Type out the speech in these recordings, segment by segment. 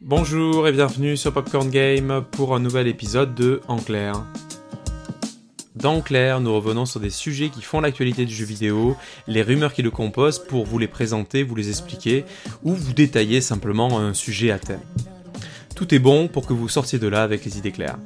Bonjour et bienvenue sur Popcorn Game pour un nouvel épisode de En clair. Dans Clair, nous revenons sur des sujets qui font l'actualité du jeu vidéo, les rumeurs qui le composent pour vous les présenter, vous les expliquer ou vous détailler simplement un sujet à thème. Tout est bon pour que vous sortiez de là avec les idées claires.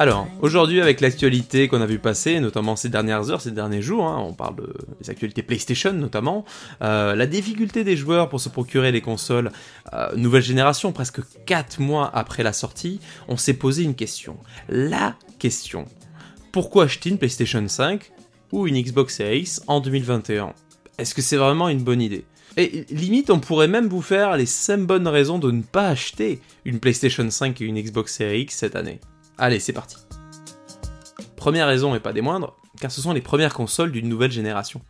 Alors, aujourd'hui avec l'actualité qu'on a vu passer, notamment ces dernières heures, ces derniers jours, hein, on parle des actualités PlayStation notamment, euh, la difficulté des joueurs pour se procurer les consoles euh, nouvelle génération, presque 4 mois après la sortie, on s'est posé une question. La question. Pourquoi acheter une PlayStation 5 ou une Xbox Series en 2021 Est-ce que c'est vraiment une bonne idée? Et limite, on pourrait même vous faire les 5 bonnes raisons de ne pas acheter une PlayStation 5 et une Xbox Series X cette année. Allez, c'est parti. Première raison et pas des moindres, car ce sont les premières consoles d'une nouvelle génération.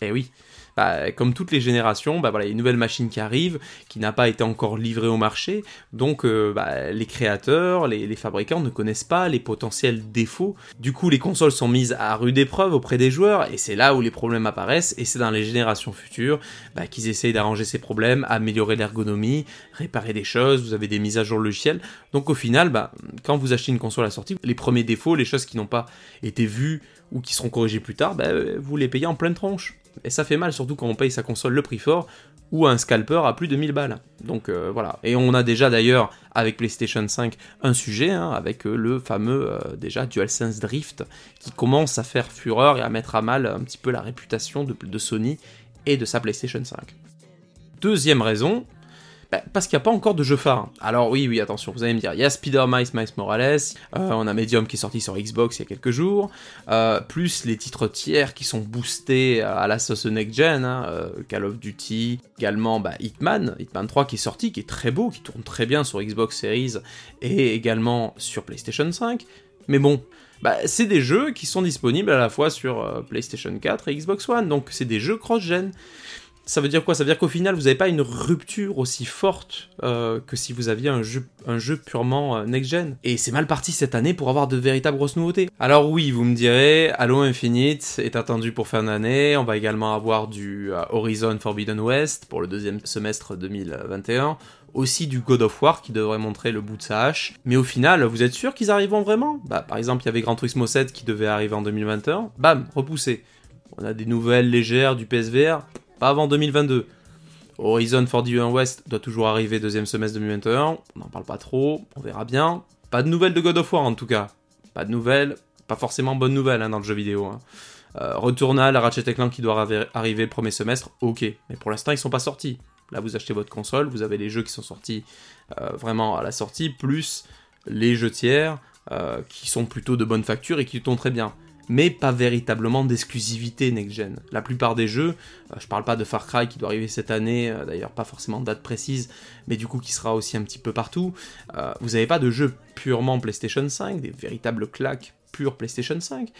Eh oui, bah, comme toutes les générations, bah, il y a une nouvelle machine qui arrive, qui n'a pas été encore livrée au marché, donc euh, bah, les créateurs, les, fabricants ne connaissent pas les potentiels défauts. Du coup, les consoles sont mises à rude épreuve auprès des joueurs, et c'est là où les problèmes apparaissent, et c'est dans les générations futures qu'ils essayent d'arranger ces problèmes, améliorer l'ergonomie, réparer des choses, vous avez des mises à jour logicielles. Donc au final, quand vous achetez une console à sortie, les premiers défauts, les choses qui n'ont pas été vues ou qui seront corrigées plus tard, bah, vous les payez en pleine tronche. Et ça fait mal, surtout quand on paye sa console le prix fort, ou un scalper à plus de 1000 balles. Donc euh, voilà. Et on a déjà d'ailleurs, avec PlayStation 5, un sujet, hein, avec euh, le fameux euh, déjà DualSense Drift, qui commence à faire fureur et à mettre à mal un petit peu la réputation de, de Sony et de sa PlayStation 5. Deuxième raison, bah, parce qu'il n'y a pas encore de jeu phare. Alors oui, oui, attention, vous allez me dire, il y a Spider-Man Miles Morales, euh, on a Medium qui est sorti sur Xbox il y a quelques jours, euh, plus les titres tiers qui sont boostés à la sauce next-gen, hein, euh, Call of Duty, également bah, Hitman, Hitman 3 qui est sorti, qui est très beau, qui tourne très bien sur Xbox Series et également sur PlayStation 5. Mais bon, bah, c'est des jeux qui sont disponibles à la fois sur PlayStation 4 et Xbox One, donc c'est des jeux cross-gen ça veut dire quoi? Ça veut dire qu'au final, vous n'avez pas une rupture aussi forte euh, que si vous aviez un jeu, un jeu purement euh, next-gen. Et c'est mal parti cette année pour avoir de véritables grosses nouveautés. Alors oui, vous me direz, Halo Infinite est attendu pour fin d'année. On va également avoir du euh, Horizon Forbidden West pour le deuxième semestre 2021 aussi du God of War qui devrait montrer le bout de sa hache. Mais au final, vous êtes sûr qu'ils arriveront vraiment? Bah par exemple, il y avait Gran Turismo 7 qui devait arriver en 2021. Bam, repoussé. On a des nouvelles légères du PSVR pas avant 2022. Horizon Forbidden West doit toujours arriver deuxième semestre 2021, on n'en parle pas trop, on verra bien. Pas de nouvelles de God of War en tout cas. Pas de nouvelles, pas forcément bonnes nouvelles hein, dans le jeu vidéo. Hein. Euh, Returnal, Ratchet Clank qui doit arriver premier semestre, ok. Mais pour l'instant, ils sont pas sortis. Là, vous achetez votre console, vous avez les jeux qui sont sortis euh, vraiment à la sortie, plus les jeux tiers euh, qui sont plutôt de bonne facture et qui tournent très bien mais pas véritablement d'exclusivité next-gen. La plupart des jeux, euh, je parle pas de Far Cry qui doit arriver cette année, euh, d'ailleurs pas forcément de date précise, mais du coup qui sera aussi un petit peu partout, euh, vous n'avez pas de jeux purement PlayStation 5, des véritables claques pure PlayStation 5,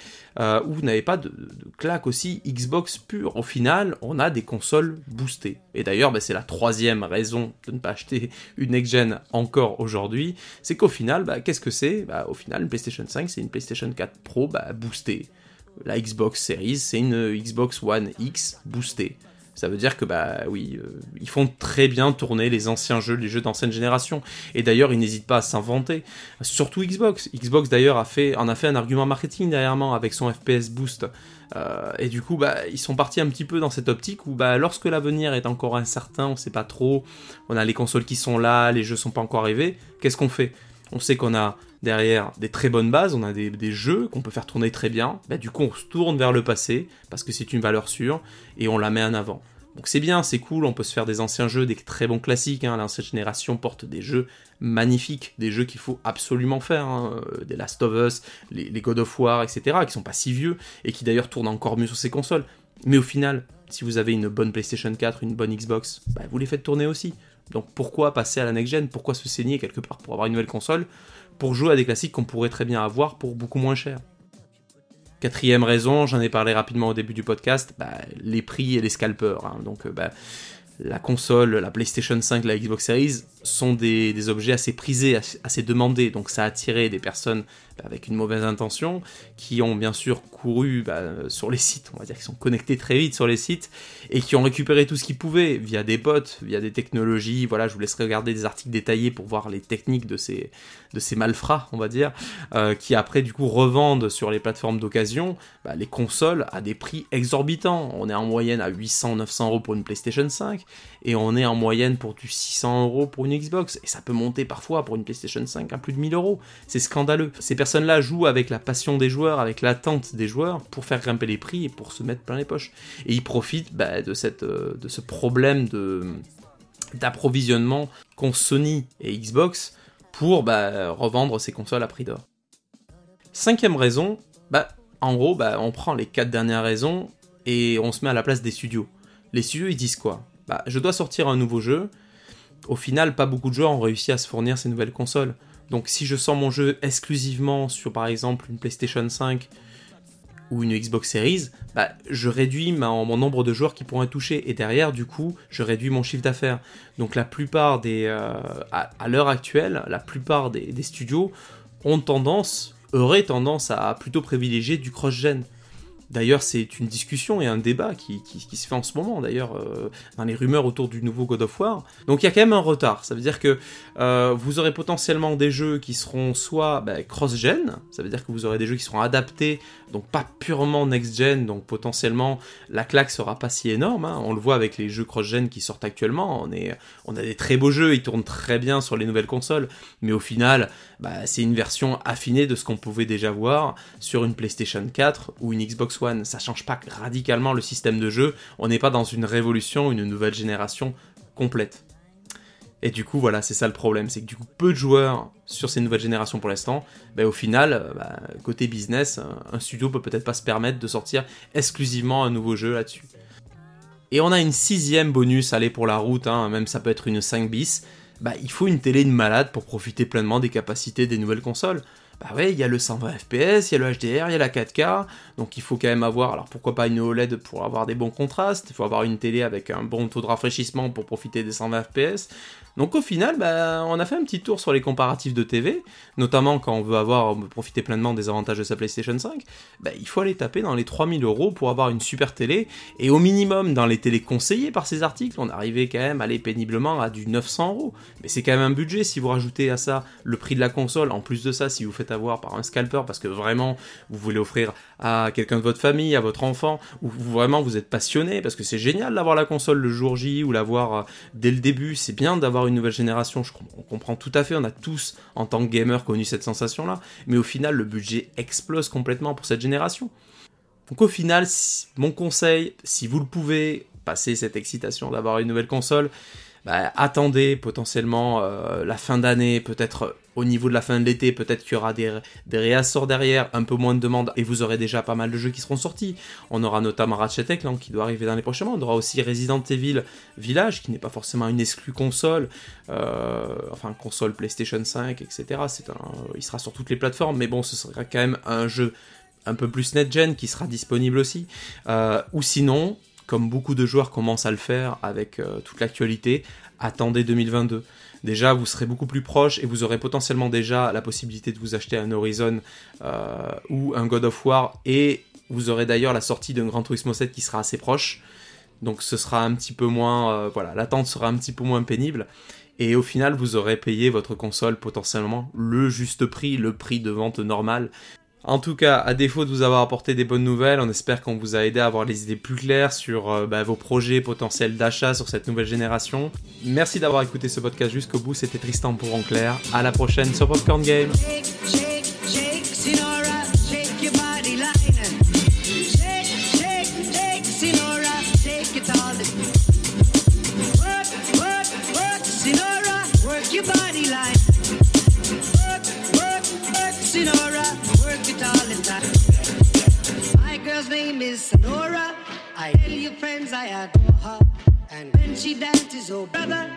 euh, où vous n'avez pas de, claque aussi Xbox pure. Au final, on a des consoles boostées. Et d'ailleurs, bah, c'est la troisième raison de ne pas acheter une next-gen encore aujourd'hui, c'est qu'au final, bah, qu'est-ce que c'est? Bah, Au final, une PlayStation 5, c'est une PlayStation 4 Pro boostée. La Xbox Series, c'est une Xbox One X boostée. Ça veut dire que bah oui, euh, ils font très bien tourner les anciens jeux, les jeux d'ancienne génération. Et d'ailleurs, ils n'hésitent pas à s'inventer. Surtout Xbox. Xbox d'ailleurs a fait, en a fait un argument marketing derrière avec son FPS boost. Euh, et du coup, bah, ils sont partis un petit peu dans cette optique où, bah, lorsque l'avenir est encore incertain, on sait pas trop, on a les consoles qui sont là, les jeux sont pas encore arrivés, qu'est-ce qu'on fait? On sait qu'on a derrière des très bonnes bases, on a des, jeux qu'on peut faire tourner très bien, bah, du coup on se tourne vers le passé, parce que c'est une valeur sûre, et on la met en avant. Donc c'est bien, c'est cool, on peut se faire des anciens jeux, des très bons classiques, hein. l'ancienne génération porte des jeux magnifiques, des jeux qu'il faut absolument faire, hein. euh, des Last of Us, les, God of War, etc., qui sont pas si vieux, et qui d'ailleurs tournent encore mieux sur ces consoles. Mais au final, si vous avez une bonne PlayStation 4, une bonne Xbox, bah, vous les faites tourner aussi. Donc pourquoi passer à la next-gen? Pourquoi se saigner quelque part pour avoir une nouvelle console Pour jouer à des classiques qu'on pourrait très bien avoir pour beaucoup moins cher? Quatrième raison, j'en ai parlé rapidement au début du podcast, bah, les prix et les scalpers. Hein. Donc euh, bah, la console, la PlayStation 5, la Xbox Series sont des, objets assez prisés, assez demandés. Donc ça a attiré des personnes avec une mauvaise intention, qui ont bien sûr couru bah, sur les sites, on va dire qu'ils sont connectés très vite sur les sites, et qui ont récupéré tout ce qu'ils pouvaient via des bots, via des technologies. Voilà, je vous laisserai regarder des articles détaillés pour voir les techniques de ces, de ces malfrats, on va dire, euh, qui après du coup revendent sur les plateformes d'occasion bah, les consoles à des prix exorbitants. On est en moyenne à 800-900 euros pour une PlayStation 5, et on est en moyenne pour du 600 euros pour une Xbox, et ça peut monter parfois pour une PlayStation 5 à plus de 1000 euros. C'est scandaleux. Ces personnes-là jouent avec la passion des joueurs, avec l'attente des joueurs, pour faire grimper les prix et pour se mettre plein les poches. Et ils profitent bah, euh, de ce problème d'approvisionnement qu'ont Sony et Xbox pour bah, revendre ces consoles à prix d'or. Cinquième raison, bah, en gros, on prend les quatre dernières raisons et on se met à la place des studios. Les studios, ils disent quoi? Je dois sortir un nouveau jeu. Au final, pas beaucoup de joueurs ont réussi à se fournir ces nouvelles consoles. Donc si je sors mon jeu exclusivement sur par exemple une PlayStation 5 ou une Xbox Series, bah, je réduis mon nombre de joueurs qui pourront être touchés. Et derrière, du coup, je réduis mon chiffre d'affaires. Donc la plupart des... Euh, à, l'heure actuelle, la plupart des, des, studios ont tendance, auraient tendance à plutôt privilégier du cross-gen. D'ailleurs, c'est une discussion et un débat qui, se fait en ce moment, d'ailleurs, euh, dans les rumeurs autour du nouveau God of War. Donc il y a quand même un retard. Ça veut dire que euh, vous aurez potentiellement des jeux qui seront soit bah, cross-gen, ça veut dire que vous aurez des jeux qui seront adaptés, donc pas purement next-gen, donc potentiellement la claque sera pas si énorme. Hein. On le voit avec les jeux cross-gen qui sortent actuellement. On, a des très beaux jeux, ils tournent très bien sur les nouvelles consoles, mais au final, bah, c'est une version affinée de ce qu'on pouvait déjà voir sur une PlayStation 4 ou une Xbox Ça change pas radicalement le système de jeu. On n'est pas dans une révolution, une nouvelle génération complète. Et du coup, voilà, c'est ça le problème, c'est que du coup, peu de joueurs sur ces nouvelles générations pour l'instant, ben, au final, bah, côté business, un studio peut peut-être pas se permettre de sortir exclusivement un nouveau jeu là-dessus. Et on a une sixième bonus, allez pour la route, hein, même ça peut être une 5 bis, bah, il faut une télé de malade pour profiter pleinement des capacités des nouvelles consoles bah ouais, il y a le 120 fps, il y a le HDR, il y a la 4K, donc il faut quand même avoir, alors pourquoi pas une OLED pour avoir des bons contrastes, il faut avoir une télé avec un bon taux de rafraîchissement pour profiter des 120 fps. Donc au final, bah, on a fait un petit tour sur les comparatifs de TV, notamment quand on veut avoir profiter pleinement des avantages de sa PlayStation 5, bah, il faut aller taper dans les 3000 euros pour avoir une super télé, et au minimum dans les télés conseillées par ces articles, on arrivait quand même à aller péniblement à du 900 euros. Mais c'est quand même un budget si vous rajoutez à ça le prix de la console, en plus de ça, si vous faites avoir par un scalper parce que vraiment vous voulez offrir à quelqu'un de votre famille, à votre enfant, ou vraiment vous êtes passionné parce que c'est génial d'avoir la console le jour J ou l'avoir euh, dès le début, c'est bien d'avoir une nouvelle génération, je on comprend tout à fait, on a tous en tant que gamer connu cette sensation là, mais au final le budget explose complètement pour cette génération. Donc au final, mon conseil, si vous le pouvez, passer cette excitation d'avoir une nouvelle console, bah, attendez potentiellement euh, la fin d'année, peut-être au niveau de la fin de l'été, peut-être qu'il y aura des, réassorts derrière, un peu moins de demandes, et vous aurez déjà pas mal de jeux qui seront sortis. On aura notamment Ratchet Clank qui doit arriver dans les prochains mois. On aura aussi Resident Evil Village, qui n'est pas forcément une exclue console, euh, enfin console PlayStation 5, etc. Un, il sera sur toutes les plateformes, mais bon, ce sera quand même un jeu un peu plus net-gen qui sera disponible aussi. Euh, ou sinon, comme beaucoup de joueurs commencent à le faire avec euh, toute l'actualité, attendez 2022. Déjà, vous serez beaucoup plus proche et vous aurez potentiellement déjà la possibilité de vous acheter un Horizon euh, ou un God of War et vous aurez d'ailleurs la sortie d'un Grand Turismo 7 qui sera assez proche. Donc ce sera un petit peu moins, euh, voilà, l'attente sera un petit peu moins pénible. Et au final, vous aurez payé votre console potentiellement le juste prix, le prix de vente normal. En tout cas, à défaut de vous avoir apporté des bonnes nouvelles, on espère qu'on vous a aidé à avoir les idées plus claires sur euh, bah, vos projets potentiels d'achat sur cette nouvelle génération. Merci d'avoir écouté ce podcast jusqu'au bout, c'était Tristan pour en clair. À la prochaine sur Popcorn Game. Sonora. I tell your friends I adore her. And when she dances, oh brother,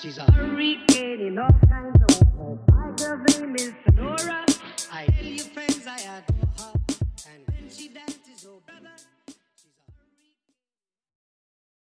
she's a hurricane in all kinds of ways. My girl's name is Sonora. I tell your friends I adore